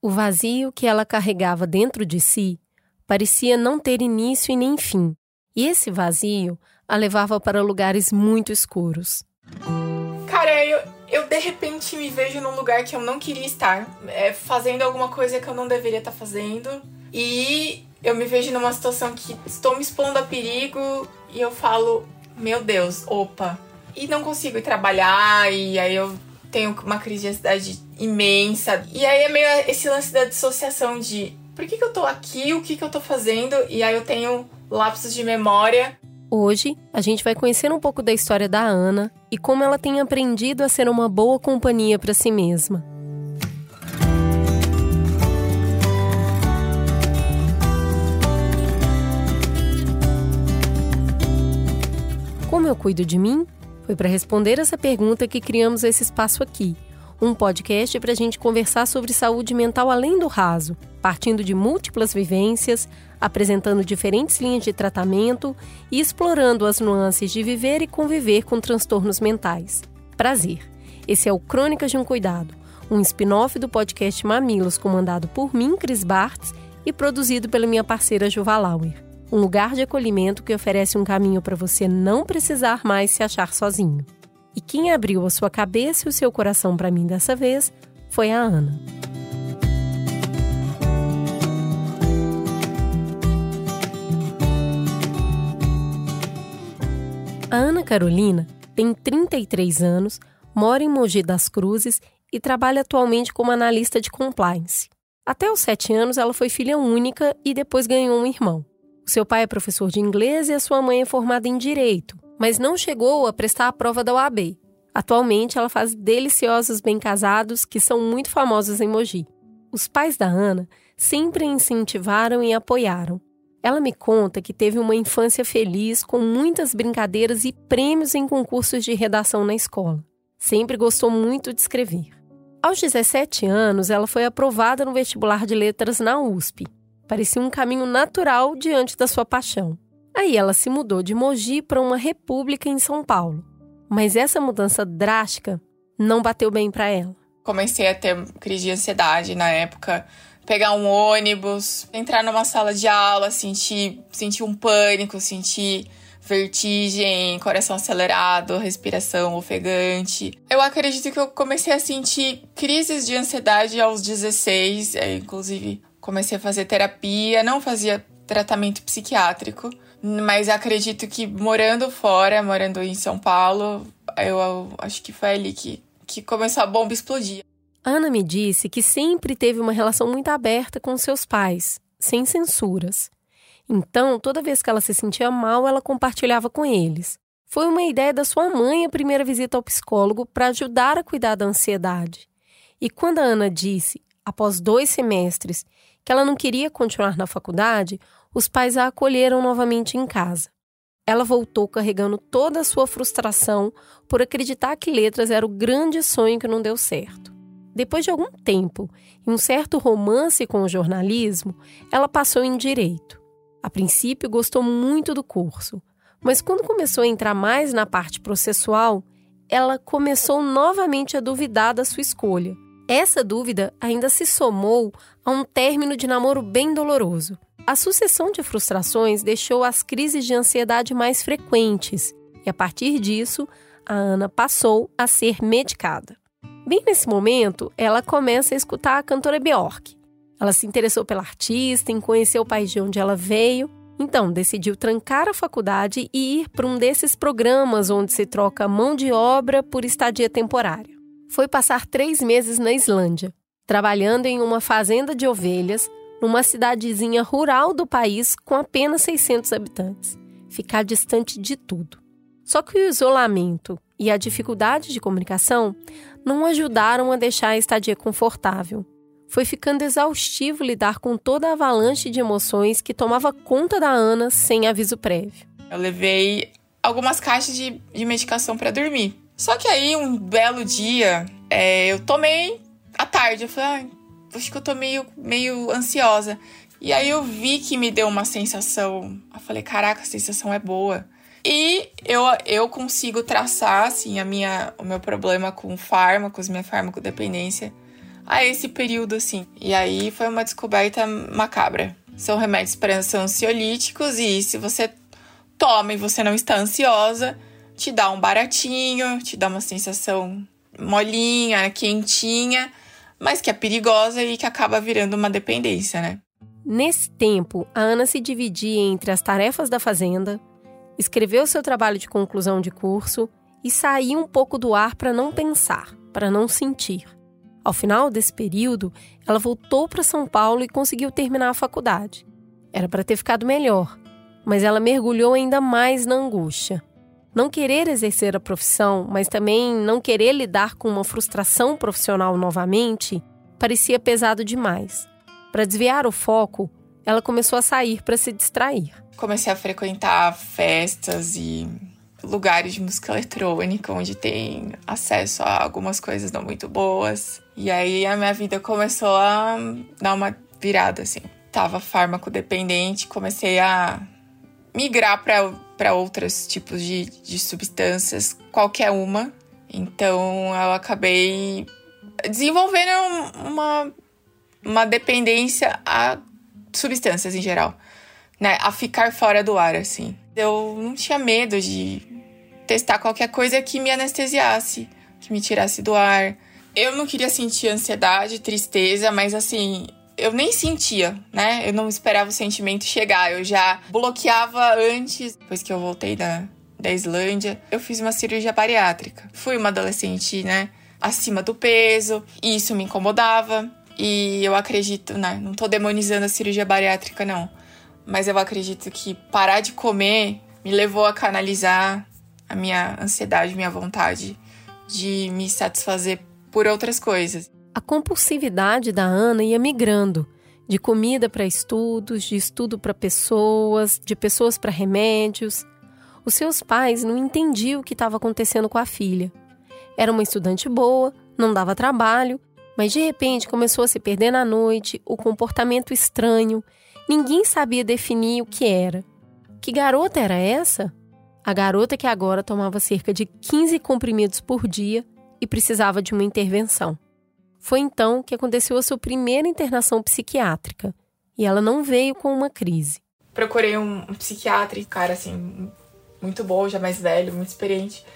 O vazio que ela carregava dentro de si parecia não ter início e nem fim, e esse vazio a levava para lugares muito escuros. Cara, eu, eu de repente me vejo num lugar que eu não queria estar, é, fazendo alguma coisa que eu não deveria estar fazendo, e eu me vejo numa situação que estou me expondo a perigo e eu falo, meu Deus, opa. E não consigo ir trabalhar, e aí eu tenho uma crise de ansiedade imensa. E aí é meio esse lance da dissociação de por que, que eu tô aqui, o que, que eu tô fazendo, e aí eu tenho lapsos de memória. Hoje, a gente vai conhecer um pouco da história da Ana e como ela tem aprendido a ser uma boa companhia para si mesma. Como eu cuido de mim? Foi para responder essa pergunta que criamos esse espaço aqui. Um podcast para a gente conversar sobre saúde mental além do raso, partindo de múltiplas vivências, apresentando diferentes linhas de tratamento e explorando as nuances de viver e conviver com transtornos mentais. Prazer! Esse é o Crônicas de um Cuidado, um spin-off do podcast Mamilos, comandado por mim, Cris Bartz, e produzido pela minha parceira Juva Lauer um lugar de acolhimento que oferece um caminho para você não precisar mais se achar sozinho. E quem abriu a sua cabeça e o seu coração para mim dessa vez foi a Ana. A Ana Carolina tem 33 anos, mora em Mogi das Cruzes e trabalha atualmente como analista de compliance. Até os 7 anos, ela foi filha única e depois ganhou um irmão. Seu pai é professor de inglês e a sua mãe é formada em direito, mas não chegou a prestar a prova da OAB. Atualmente, ela faz deliciosos bem casados que são muito famosos em Mogi. Os pais da Ana sempre incentivaram e apoiaram. Ela me conta que teve uma infância feliz com muitas brincadeiras e prêmios em concursos de redação na escola. Sempre gostou muito de escrever. Aos 17 anos, ela foi aprovada no vestibular de letras na USP Parecia um caminho natural diante da sua paixão. Aí ela se mudou de Mogi para uma república em São Paulo. Mas essa mudança drástica não bateu bem para ela. Comecei a ter crise de ansiedade na época, pegar um ônibus, entrar numa sala de aula, sentir, sentir um pânico, sentir vertigem, coração acelerado, respiração ofegante. Eu acredito que eu comecei a sentir crises de ansiedade aos 16, é, inclusive comecei a fazer terapia, não fazia tratamento psiquiátrico, mas acredito que morando fora, morando em São Paulo, eu, eu acho que foi ali que, que começou a bomba explodir. Ana me disse que sempre teve uma relação muito aberta com seus pais, sem censuras. Então, toda vez que ela se sentia mal, ela compartilhava com eles. Foi uma ideia da sua mãe a primeira visita ao psicólogo para ajudar a cuidar da ansiedade. E quando a Ana disse, após dois semestres, que ela não queria continuar na faculdade, os pais a acolheram novamente em casa. Ela voltou carregando toda a sua frustração por acreditar que letras era o grande sonho que não deu certo. Depois de algum tempo e um certo romance com o jornalismo, ela passou em direito. A princípio, gostou muito do curso, mas quando começou a entrar mais na parte processual, ela começou novamente a duvidar da sua escolha essa dúvida ainda se somou a um término de namoro bem doloroso. A sucessão de frustrações deixou as crises de ansiedade mais frequentes e, a partir disso, a Ana passou a ser medicada. Bem nesse momento, ela começa a escutar a cantora Bjork. Ela se interessou pela artista, em conhecer o país de onde ela veio, então decidiu trancar a faculdade e ir para um desses programas onde se troca mão de obra por estadia temporária foi passar três meses na Islândia, trabalhando em uma fazenda de ovelhas, numa cidadezinha rural do país com apenas 600 habitantes. Ficar distante de tudo. Só que o isolamento e a dificuldade de comunicação não ajudaram a deixar a estadia confortável. Foi ficando exaustivo lidar com toda a avalanche de emoções que tomava conta da Ana sem aviso prévio. Eu levei algumas caixas de, de medicação para dormir. Só que aí, um belo dia, é, eu tomei à tarde. Eu falei, ah, acho que eu tô meio, meio ansiosa. E aí eu vi que me deu uma sensação. Eu falei, caraca, a sensação é boa. E eu, eu consigo traçar, assim, a minha, o meu problema com fármacos, minha farmacodependência, a esse período, assim. E aí foi uma descoberta macabra. São remédios para ansiolíticos e se você toma e você não está ansiosa, te dá um baratinho, te dá uma sensação molinha, quentinha, mas que é perigosa e que acaba virando uma dependência, né? Nesse tempo, a Ana se dividia entre as tarefas da fazenda, escreveu seu trabalho de conclusão de curso e saía um pouco do ar para não pensar, para não sentir. Ao final desse período, ela voltou para São Paulo e conseguiu terminar a faculdade. Era para ter ficado melhor, mas ela mergulhou ainda mais na angústia. Não querer exercer a profissão, mas também não querer lidar com uma frustração profissional novamente, parecia pesado demais. Para desviar o foco, ela começou a sair para se distrair. Comecei a frequentar festas e lugares de música eletrônica onde tem acesso a algumas coisas não muito boas. E aí a minha vida começou a dar uma virada assim. Tava fármaco dependente, comecei a migrar para outros tipos de, de substâncias, qualquer uma. Então eu acabei desenvolvendo uma, uma dependência a substâncias em geral, né? A ficar fora do ar, assim. Eu não tinha medo de testar qualquer coisa que me anestesiasse, que me tirasse do ar. Eu não queria sentir ansiedade, tristeza, mas assim, eu nem sentia, né? Eu não esperava o sentimento chegar. Eu já bloqueava antes, depois que eu voltei da, da Islândia. Eu fiz uma cirurgia bariátrica. Fui uma adolescente, né? Acima do peso, e isso me incomodava. E eu acredito, né? Não tô demonizando a cirurgia bariátrica, não. Mas eu acredito que parar de comer me levou a canalizar a minha ansiedade, minha vontade de me satisfazer por outras coisas. A compulsividade da Ana ia migrando, de comida para estudos, de estudo para pessoas, de pessoas para remédios. Os seus pais não entendiam o que estava acontecendo com a filha. Era uma estudante boa, não dava trabalho, mas de repente começou a se perder na noite, o comportamento estranho. Ninguém sabia definir o que era. Que garota era essa? A garota que agora tomava cerca de 15 comprimidos por dia e precisava de uma intervenção. Foi então que aconteceu a sua primeira internação psiquiátrica e ela não veio com uma crise. Procurei um, psiquiatra, cara assim, muito bom, já mais velho, muito experiente.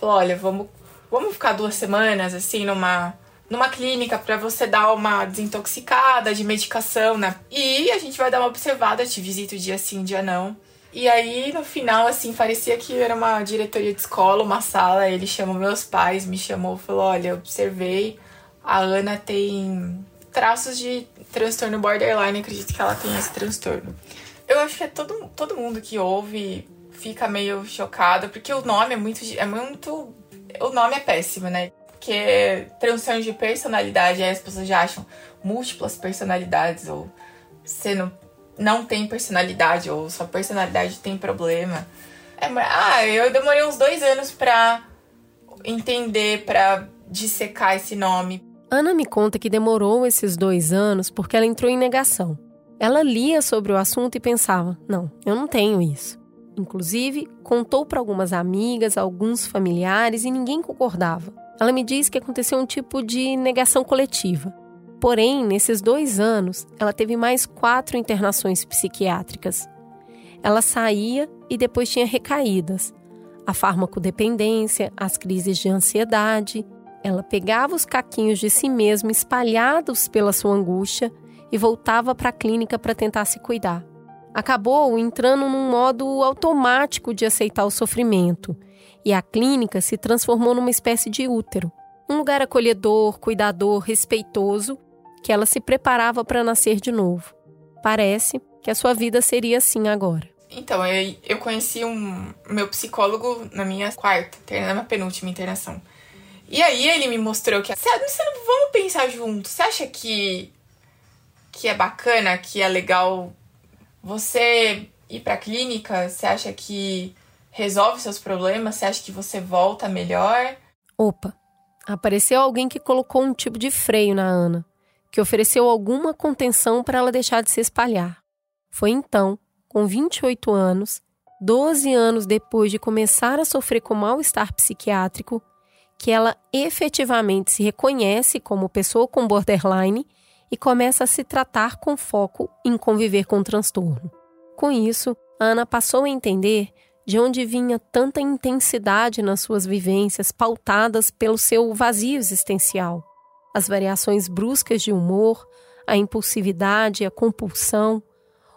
Falou: olha, vamos, vamos ficar duas semanas assim numa numa clínica para você dar uma desintoxicada de medicação, né? E a gente vai dar uma observada, te visito dia sim, dia não. E aí, no final, assim, parecia que era uma diretoria de escola, uma sala. Ele chamou meus pais, me chamou, falou: Olha, observei a Ana tem traços de transtorno borderline, acredito que ela tem esse transtorno. Eu acho que é todo, todo mundo que ouve fica meio chocado, porque o nome é muito. É muito. O nome é péssimo, né? Porque transtorno de personalidade, aí as pessoas já acham múltiplas personalidades, ou você não, não tem personalidade, ou sua personalidade tem problema. É, ah, eu demorei uns dois anos pra entender, pra dissecar esse nome. Ana me conta que demorou esses dois anos porque ela entrou em negação. Ela lia sobre o assunto e pensava: não, eu não tenho isso. Inclusive, contou para algumas amigas, alguns familiares e ninguém concordava. Ela me diz que aconteceu um tipo de negação coletiva. Porém, nesses dois anos, ela teve mais quatro internações psiquiátricas. Ela saía e depois tinha recaídas. A farmacodependência, as crises de ansiedade ela pegava os caquinhos de si mesma espalhados pela sua angústia e voltava para a clínica para tentar se cuidar. Acabou entrando num modo automático de aceitar o sofrimento, e a clínica se transformou numa espécie de útero, um lugar acolhedor, cuidador, respeitoso, que ela se preparava para nascer de novo. Parece que a sua vida seria assim agora. Então, eu, eu conheci um meu psicólogo na minha quarta, na minha penúltima internação. E aí ele me mostrou que. Vamos pensar junto. Você acha que. que é bacana, que é legal você ir pra clínica? Você acha que resolve seus problemas? Você acha que você volta melhor? Opa! Apareceu alguém que colocou um tipo de freio na Ana, que ofereceu alguma contenção para ela deixar de se espalhar. Foi então, com 28 anos, 12 anos depois de começar a sofrer com mal-estar psiquiátrico, que ela efetivamente se reconhece como pessoa com borderline e começa a se tratar com foco em conviver com o transtorno. Com isso, Ana passou a entender de onde vinha tanta intensidade nas suas vivências pautadas pelo seu vazio existencial. As variações bruscas de humor, a impulsividade, a compulsão,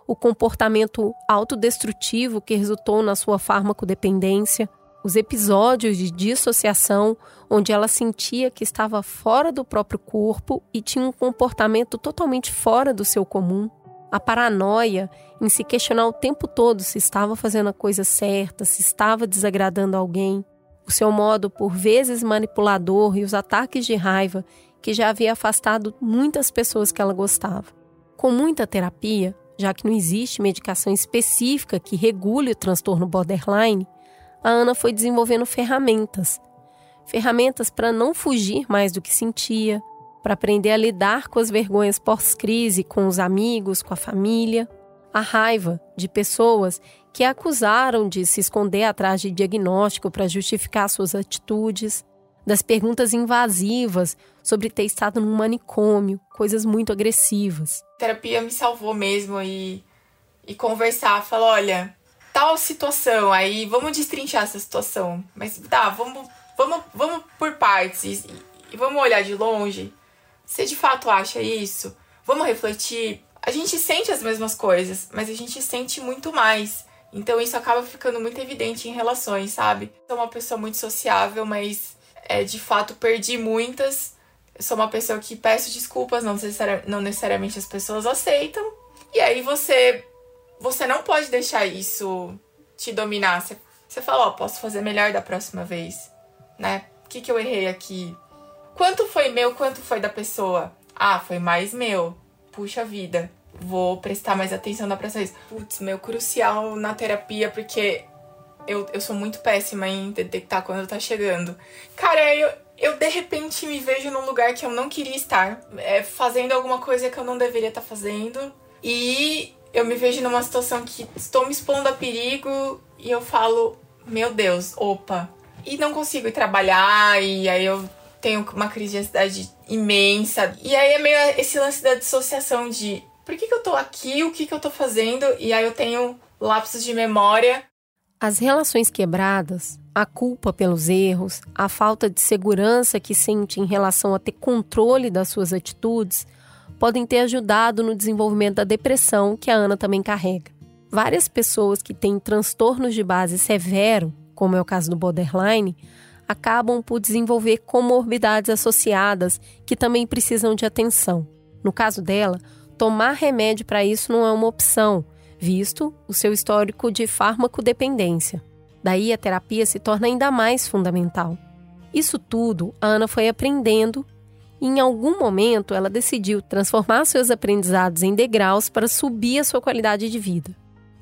o comportamento autodestrutivo que resultou na sua farmacodependência, os episódios de dissociação, onde ela sentia que estava fora do próprio corpo e tinha um comportamento totalmente fora do seu comum, a paranoia em se questionar o tempo todo se estava fazendo a coisa certa, se estava desagradando alguém, o seu modo por vezes manipulador e os ataques de raiva que já havia afastado muitas pessoas que ela gostava. Com muita terapia, já que não existe medicação específica que regule o transtorno borderline, a Ana foi desenvolvendo ferramentas. Ferramentas para não fugir mais do que sentia, para aprender a lidar com as vergonhas pós-crise, com os amigos, com a família, a raiva de pessoas que a acusaram de se esconder atrás de diagnóstico para justificar suas atitudes, das perguntas invasivas sobre ter estado num manicômio, coisas muito agressivas. A terapia me salvou mesmo e, e conversar, falar, olha, tal situação, aí vamos destrinchar essa situação. Mas tá, vamos, vamos, vamos por partes e, e vamos olhar de longe. Você de fato acha isso? Vamos refletir. A gente sente as mesmas coisas, mas a gente sente muito mais. Então isso acaba ficando muito evidente em relações, sabe? Sou uma pessoa muito sociável, mas é, de fato perdi muitas. Sou uma pessoa que peço desculpas, não necessariamente as pessoas aceitam. E aí você você não pode deixar isso te dominar. Você, você fala, ó, oh, posso fazer melhor da próxima vez, né? O que, que eu errei aqui? Quanto foi meu, quanto foi da pessoa? Ah, foi mais meu. Puxa vida, vou prestar mais atenção na próxima vez. Putz, meu, crucial na terapia, porque eu, eu sou muito péssima em detectar quando tá chegando. Cara, eu, eu de repente me vejo num lugar que eu não queria estar, é, fazendo alguma coisa que eu não deveria estar tá fazendo. E eu me vejo numa situação que estou me expondo a perigo e eu falo, meu Deus, opa. E não consigo ir trabalhar, e aí eu tenho uma crise de ansiedade imensa. E aí é meio esse lance da dissociação de por que, que eu tô aqui, o que, que eu tô fazendo, e aí eu tenho lapsos de memória. As relações quebradas, a culpa pelos erros, a falta de segurança que sente em relação a ter controle das suas atitudes podem ter ajudado no desenvolvimento da depressão que a Ana também carrega. Várias pessoas que têm transtornos de base severo, como é o caso do borderline, acabam por desenvolver comorbidades associadas que também precisam de atenção. No caso dela, tomar remédio para isso não é uma opção, visto o seu histórico de farmacodependência. Daí a terapia se torna ainda mais fundamental. Isso tudo a Ana foi aprendendo e em algum momento ela decidiu transformar seus aprendizados em degraus para subir a sua qualidade de vida.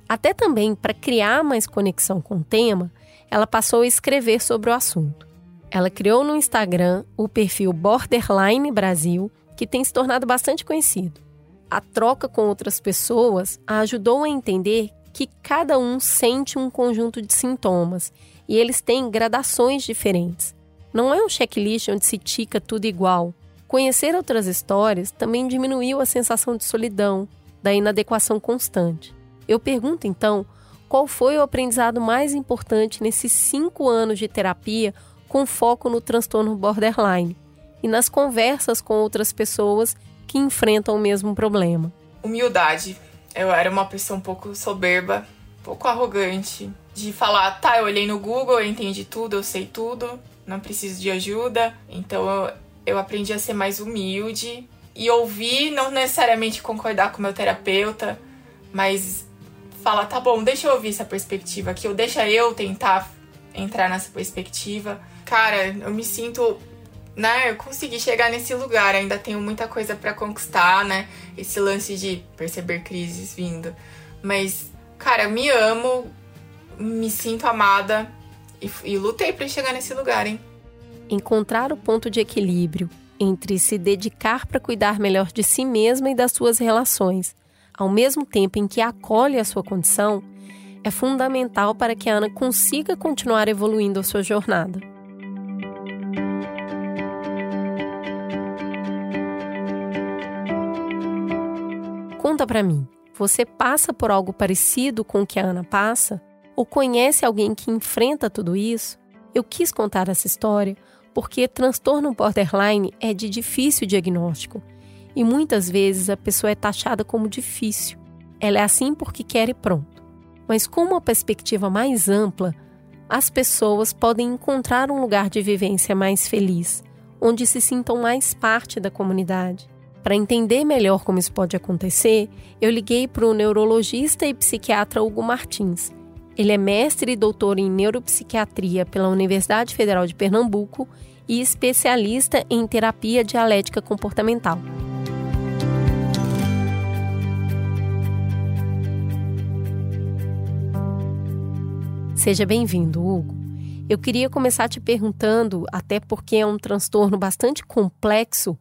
Até também para criar mais conexão com o tema, ela passou a escrever sobre o assunto. Ela criou no Instagram o perfil Borderline Brasil, que tem se tornado bastante conhecido. A troca com outras pessoas a ajudou a entender que cada um sente um conjunto de sintomas e eles têm gradações diferentes. Não é um checklist onde se tica tudo igual, Conhecer outras histórias também diminuiu a sensação de solidão, da inadequação constante. Eu pergunto então qual foi o aprendizado mais importante nesses cinco anos de terapia com foco no transtorno borderline e nas conversas com outras pessoas que enfrentam o mesmo problema. Humildade. Eu era uma pessoa um pouco soberba, um pouco arrogante, de falar, tá, eu olhei no Google, eu entendi tudo, eu sei tudo, não preciso de ajuda. Então eu, eu aprendi a ser mais humilde e ouvir, não necessariamente concordar com meu terapeuta, mas falar, tá bom, deixa eu ouvir essa perspectiva aqui, ou deixa eu tentar entrar nessa perspectiva. Cara, eu me sinto, né, eu consegui chegar nesse lugar, ainda tenho muita coisa para conquistar, né? Esse lance de perceber crises vindo. Mas, cara, me amo, me sinto amada e, e lutei para chegar nesse lugar, hein? encontrar o ponto de equilíbrio entre se dedicar para cuidar melhor de si mesma e das suas relações, ao mesmo tempo em que acolhe a sua condição, é fundamental para que a Ana consiga continuar evoluindo a sua jornada. Conta para mim, você passa por algo parecido com o que a Ana passa? Ou conhece alguém que enfrenta tudo isso? Eu quis contar essa história porque transtorno borderline é de difícil diagnóstico e muitas vezes a pessoa é taxada como difícil. Ela é assim porque quer e pronto. Mas com uma perspectiva mais ampla, as pessoas podem encontrar um lugar de vivência mais feliz, onde se sintam mais parte da comunidade. Para entender melhor como isso pode acontecer, eu liguei para o neurologista e psiquiatra Hugo Martins. Ele é mestre e doutor em neuropsiquiatria pela Universidade Federal de Pernambuco e especialista em terapia dialética comportamental. Seja bem-vindo, Hugo. Eu queria começar te perguntando, até porque é um transtorno bastante complexo,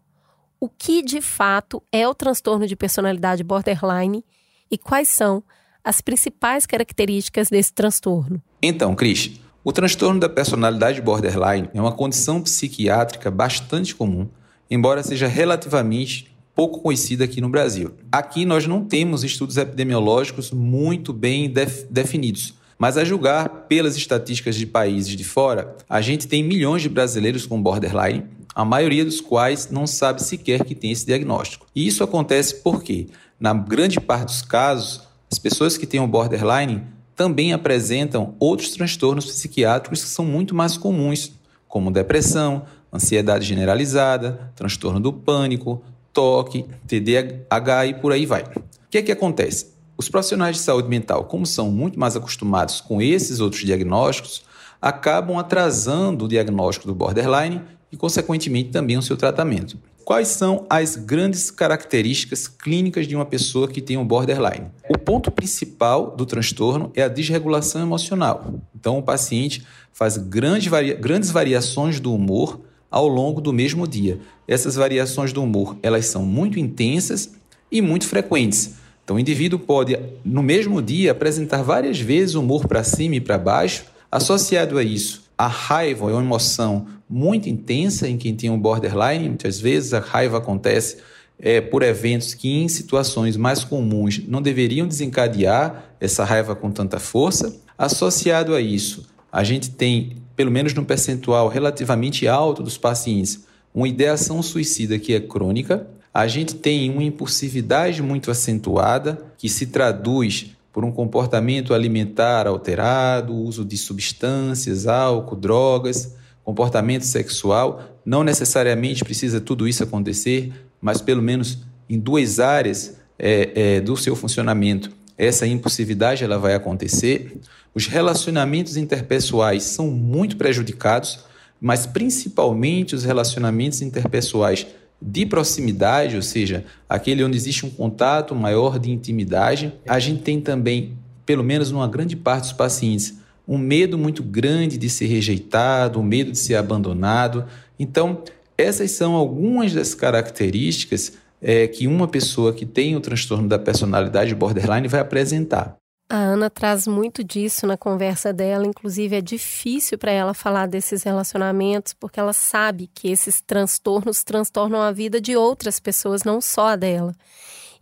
o que de fato é o transtorno de personalidade borderline e quais são as principais características desse transtorno. Então, Cris, o transtorno da personalidade borderline é uma condição psiquiátrica bastante comum, embora seja relativamente pouco conhecida aqui no Brasil. Aqui nós não temos estudos epidemiológicos muito bem def definidos, mas a julgar pelas estatísticas de países de fora, a gente tem milhões de brasileiros com borderline a maioria dos quais não sabe sequer que tem esse diagnóstico. E isso acontece porque, na grande parte dos casos, as pessoas que têm o borderline também apresentam outros transtornos psiquiátricos que são muito mais comuns, como depressão, ansiedade generalizada, transtorno do pânico, toque, TDAH e por aí vai. O que é que acontece? Os profissionais de saúde mental, como são muito mais acostumados com esses outros diagnósticos, acabam atrasando o diagnóstico do borderline e, consequentemente, também o seu tratamento. Quais são as grandes características clínicas de uma pessoa que tem um borderline? O ponto principal do transtorno é a desregulação emocional. Então, o paciente faz grandes, varia grandes variações do humor ao longo do mesmo dia. Essas variações do humor, elas são muito intensas e muito frequentes. Então, o indivíduo pode, no mesmo dia, apresentar várias vezes humor para cima e para baixo. Associado a isso, a raiva é uma emoção muito intensa em quem tem um borderline. Muitas vezes a raiva acontece é, por eventos que, em situações mais comuns, não deveriam desencadear essa raiva com tanta força. Associado a isso, a gente tem, pelo menos num percentual relativamente alto dos pacientes, uma ideação suicida que é crônica. A gente tem uma impulsividade muito acentuada, que se traduz por um comportamento alimentar alterado, uso de substâncias, álcool, drogas, comportamento sexual. Não necessariamente precisa tudo isso acontecer, mas pelo menos em duas áreas é, é, do seu funcionamento, essa impulsividade ela vai acontecer. Os relacionamentos interpessoais são muito prejudicados, mas principalmente os relacionamentos interpessoais de proximidade, ou seja, aquele onde existe um contato maior de intimidade. A gente tem também, pelo menos numa grande parte dos pacientes, um medo muito grande de ser rejeitado, um medo de ser abandonado. Então, essas são algumas das características é, que uma pessoa que tem o transtorno da personalidade borderline vai apresentar. A Ana traz muito disso na conversa dela, inclusive é difícil para ela falar desses relacionamentos, porque ela sabe que esses transtornos transtornam a vida de outras pessoas, não só a dela.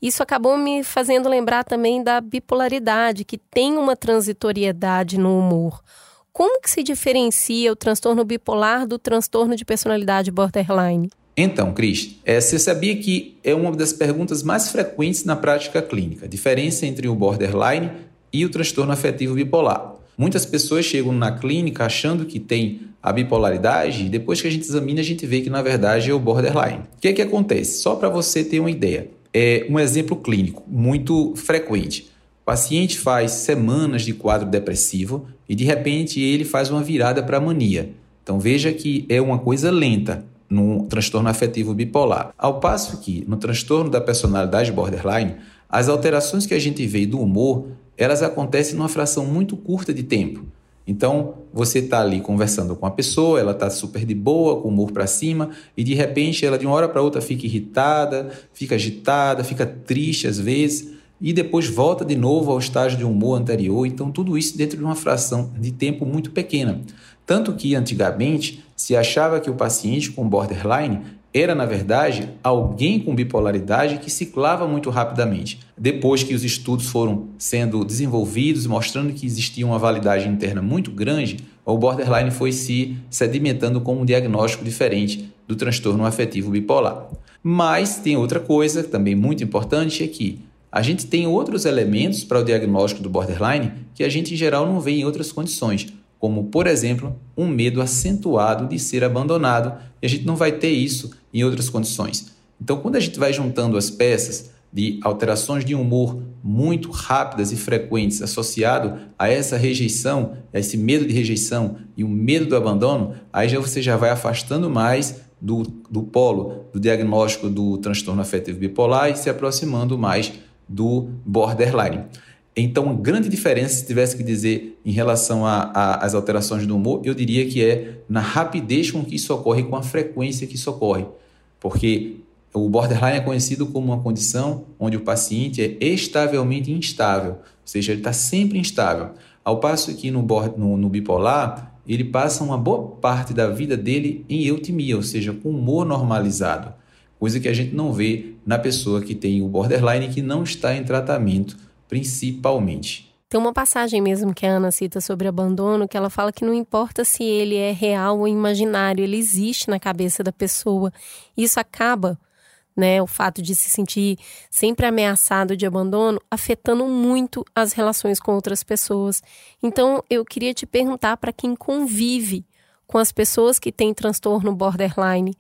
Isso acabou me fazendo lembrar também da bipolaridade, que tem uma transitoriedade no humor. Como que se diferencia o transtorno bipolar do transtorno de personalidade borderline? Então, Cris, é, você sabia que é uma das perguntas mais frequentes na prática clínica, diferença entre o borderline e o transtorno afetivo bipolar. Muitas pessoas chegam na clínica achando que tem a bipolaridade e depois que a gente examina a gente vê que na verdade é o borderline. O que é que acontece? Só para você ter uma ideia, é um exemplo clínico muito frequente. O paciente faz semanas de quadro depressivo e de repente ele faz uma virada para mania. Então veja que é uma coisa lenta no transtorno afetivo bipolar. Ao passo que no transtorno da personalidade borderline, as alterações que a gente vê do humor elas acontecem numa fração muito curta de tempo. Então, você está ali conversando com a pessoa, ela está super de boa, com o humor para cima, e de repente ela de uma hora para outra fica irritada, fica agitada, fica triste às vezes, e depois volta de novo ao estágio de humor anterior. Então, tudo isso dentro de uma fração de tempo muito pequena. Tanto que antigamente se achava que o paciente com borderline era, na verdade, alguém com bipolaridade que ciclava muito rapidamente. Depois que os estudos foram sendo desenvolvidos, mostrando que existia uma validade interna muito grande, o borderline foi se sedimentando como um diagnóstico diferente do transtorno afetivo bipolar. Mas tem outra coisa também muito importante é que a gente tem outros elementos para o diagnóstico do borderline que a gente em geral não vê em outras condições como, por exemplo, um medo acentuado de ser abandonado, e a gente não vai ter isso em outras condições. Então, quando a gente vai juntando as peças de alterações de humor muito rápidas e frequentes associado a essa rejeição, a esse medo de rejeição e o medo do abandono, aí já você já vai afastando mais do, do polo do diagnóstico do transtorno afetivo bipolar e se aproximando mais do borderline. Então, uma grande diferença, se tivesse que dizer em relação às alterações do humor, eu diria que é na rapidez com que isso ocorre, com a frequência que isso ocorre. Porque o borderline é conhecido como uma condição onde o paciente é estavelmente instável, ou seja, ele está sempre instável. Ao passo que no, no, no bipolar, ele passa uma boa parte da vida dele em eutimia, ou seja, com humor normalizado, coisa que a gente não vê na pessoa que tem o borderline e que não está em tratamento principalmente. Tem uma passagem mesmo que a Ana cita sobre abandono, que ela fala que não importa se ele é real ou imaginário, ele existe na cabeça da pessoa. Isso acaba, né, o fato de se sentir sempre ameaçado de abandono, afetando muito as relações com outras pessoas. Então, eu queria te perguntar para quem convive com as pessoas que têm transtorno borderline,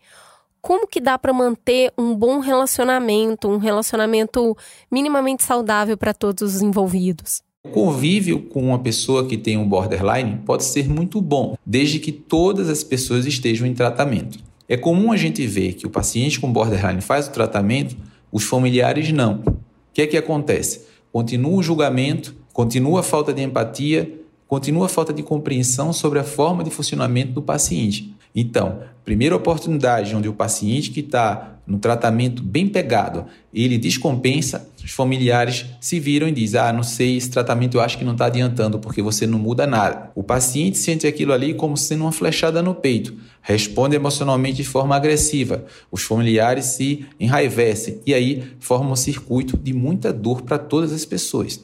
como que dá para manter um bom relacionamento, um relacionamento minimamente saudável para todos os envolvidos? O convívio com uma pessoa que tem um borderline pode ser muito bom, desde que todas as pessoas estejam em tratamento. É comum a gente ver que o paciente com borderline faz o tratamento, os familiares não. O que é que acontece? Continua o julgamento, continua a falta de empatia, continua a falta de compreensão sobre a forma de funcionamento do paciente. Então, primeira oportunidade onde o paciente que está no tratamento bem pegado, ele descompensa, os familiares se viram e dizem, ah, não sei, esse tratamento eu acho que não está adiantando porque você não muda nada. O paciente sente aquilo ali como sendo uma flechada no peito, responde emocionalmente de forma agressiva, os familiares se enraivecem e aí forma um circuito de muita dor para todas as pessoas.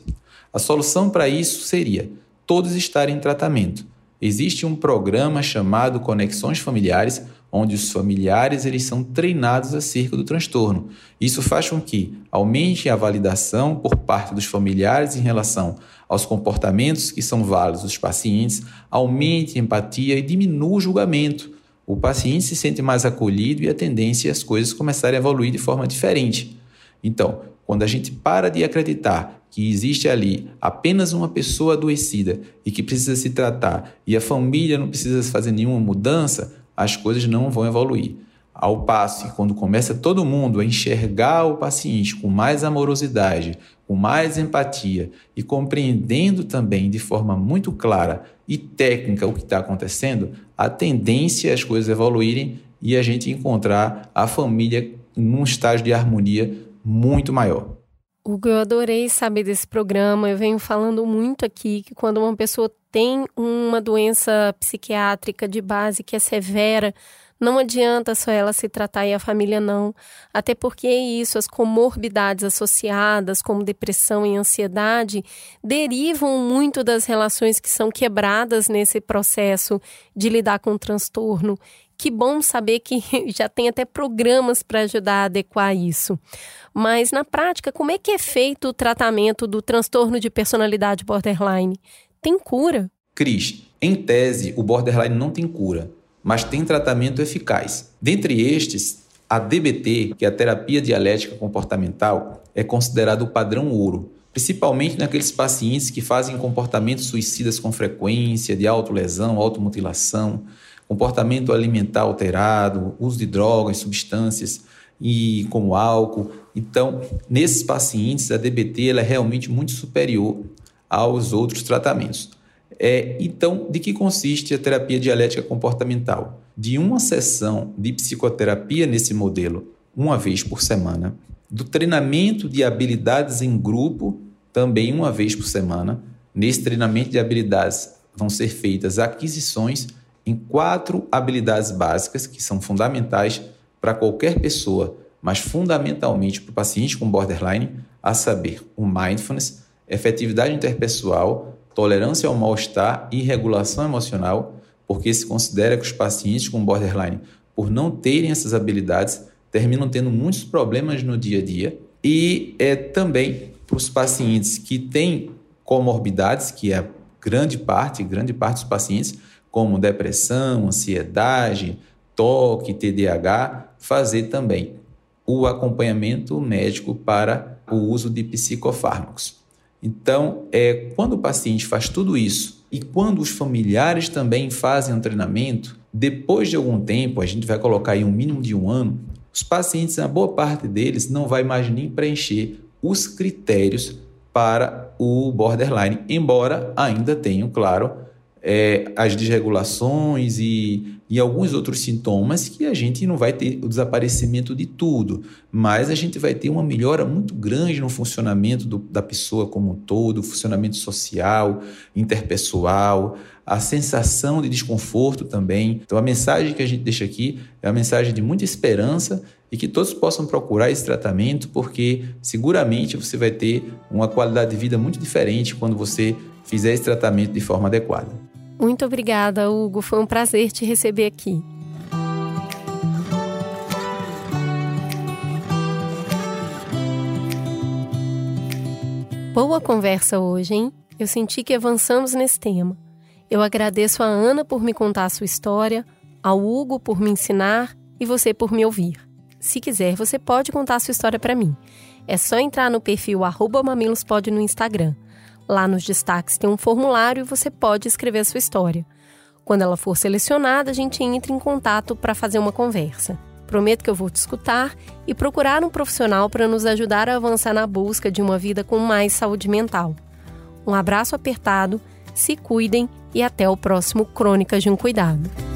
A solução para isso seria todos estarem em tratamento Existe um programa chamado Conexões Familiares, onde os familiares eles são treinados acerca do transtorno. Isso faz com que aumente a validação por parte dos familiares em relação aos comportamentos que são válidos dos pacientes, aumente a empatia e diminua o julgamento. O paciente se sente mais acolhido e a tendência é as coisas começarem a evoluir de forma diferente. Então, quando a gente para de acreditar que existe ali apenas uma pessoa adoecida e que precisa se tratar e a família não precisa fazer nenhuma mudança, as coisas não vão evoluir. Ao passo que, quando começa todo mundo a enxergar o paciente com mais amorosidade, com mais empatia e compreendendo também de forma muito clara e técnica o que está acontecendo, a tendência é as coisas evoluírem e a gente encontrar a família num estágio de harmonia muito maior. Hugo, eu adorei saber desse programa. Eu venho falando muito aqui que quando uma pessoa tem uma doença psiquiátrica de base que é severa, não adianta só ela se tratar e a família não. Até porque isso, as comorbidades associadas, como depressão e ansiedade, derivam muito das relações que são quebradas nesse processo de lidar com o transtorno que bom saber que já tem até programas para ajudar a adequar isso. Mas na prática, como é que é feito o tratamento do transtorno de personalidade borderline? Tem cura? Cris, em tese, o borderline não tem cura, mas tem tratamento eficaz. Dentre estes, a DBT, que é a terapia dialética comportamental, é considerado o padrão ouro, principalmente naqueles pacientes que fazem comportamentos suicidas com frequência, de autolesão, automutilação, comportamento alimentar alterado, uso de drogas, substâncias e como álcool. Então, nesses pacientes, a DBT ela é realmente muito superior aos outros tratamentos. É, então, de que consiste a terapia dialética comportamental? De uma sessão de psicoterapia nesse modelo, uma vez por semana, do treinamento de habilidades em grupo, também uma vez por semana. Nesse treinamento de habilidades vão ser feitas aquisições em quatro habilidades básicas que são fundamentais para qualquer pessoa, mas fundamentalmente para o paciente com borderline, a saber, o mindfulness, efetividade interpessoal, tolerância ao mal-estar e regulação emocional, porque se considera que os pacientes com borderline, por não terem essas habilidades, terminam tendo muitos problemas no dia a dia. E é também para os pacientes que têm comorbidades, que é grande parte, grande parte dos pacientes, como depressão, ansiedade, toque, TDAH, fazer também o acompanhamento médico para o uso de psicofármacos. Então, é quando o paciente faz tudo isso e quando os familiares também fazem um treinamento, depois de algum tempo, a gente vai colocar aí um mínimo de um ano, os pacientes, a boa parte deles, não vai mais nem preencher os critérios para o borderline, embora ainda tenham, claro, é, as desregulações e, e alguns outros sintomas que a gente não vai ter o desaparecimento de tudo, mas a gente vai ter uma melhora muito grande no funcionamento do, da pessoa como um todo, funcionamento social, interpessoal, a sensação de desconforto também. Então, a mensagem que a gente deixa aqui é uma mensagem de muita esperança e que todos possam procurar esse tratamento, porque seguramente você vai ter uma qualidade de vida muito diferente quando você fizer esse tratamento de forma adequada. Muito obrigada, Hugo. Foi um prazer te receber aqui. Boa conversa hoje, hein? Eu senti que avançamos nesse tema. Eu agradeço a Ana por me contar a sua história, ao Hugo por me ensinar e você por me ouvir. Se quiser, você pode contar a sua história para mim. É só entrar no perfil mamilospod no Instagram. Lá nos destaques tem um formulário e você pode escrever a sua história. Quando ela for selecionada, a gente entra em contato para fazer uma conversa. Prometo que eu vou te escutar e procurar um profissional para nos ajudar a avançar na busca de uma vida com mais saúde mental. Um abraço apertado, se cuidem e até o próximo Crônicas de um Cuidado.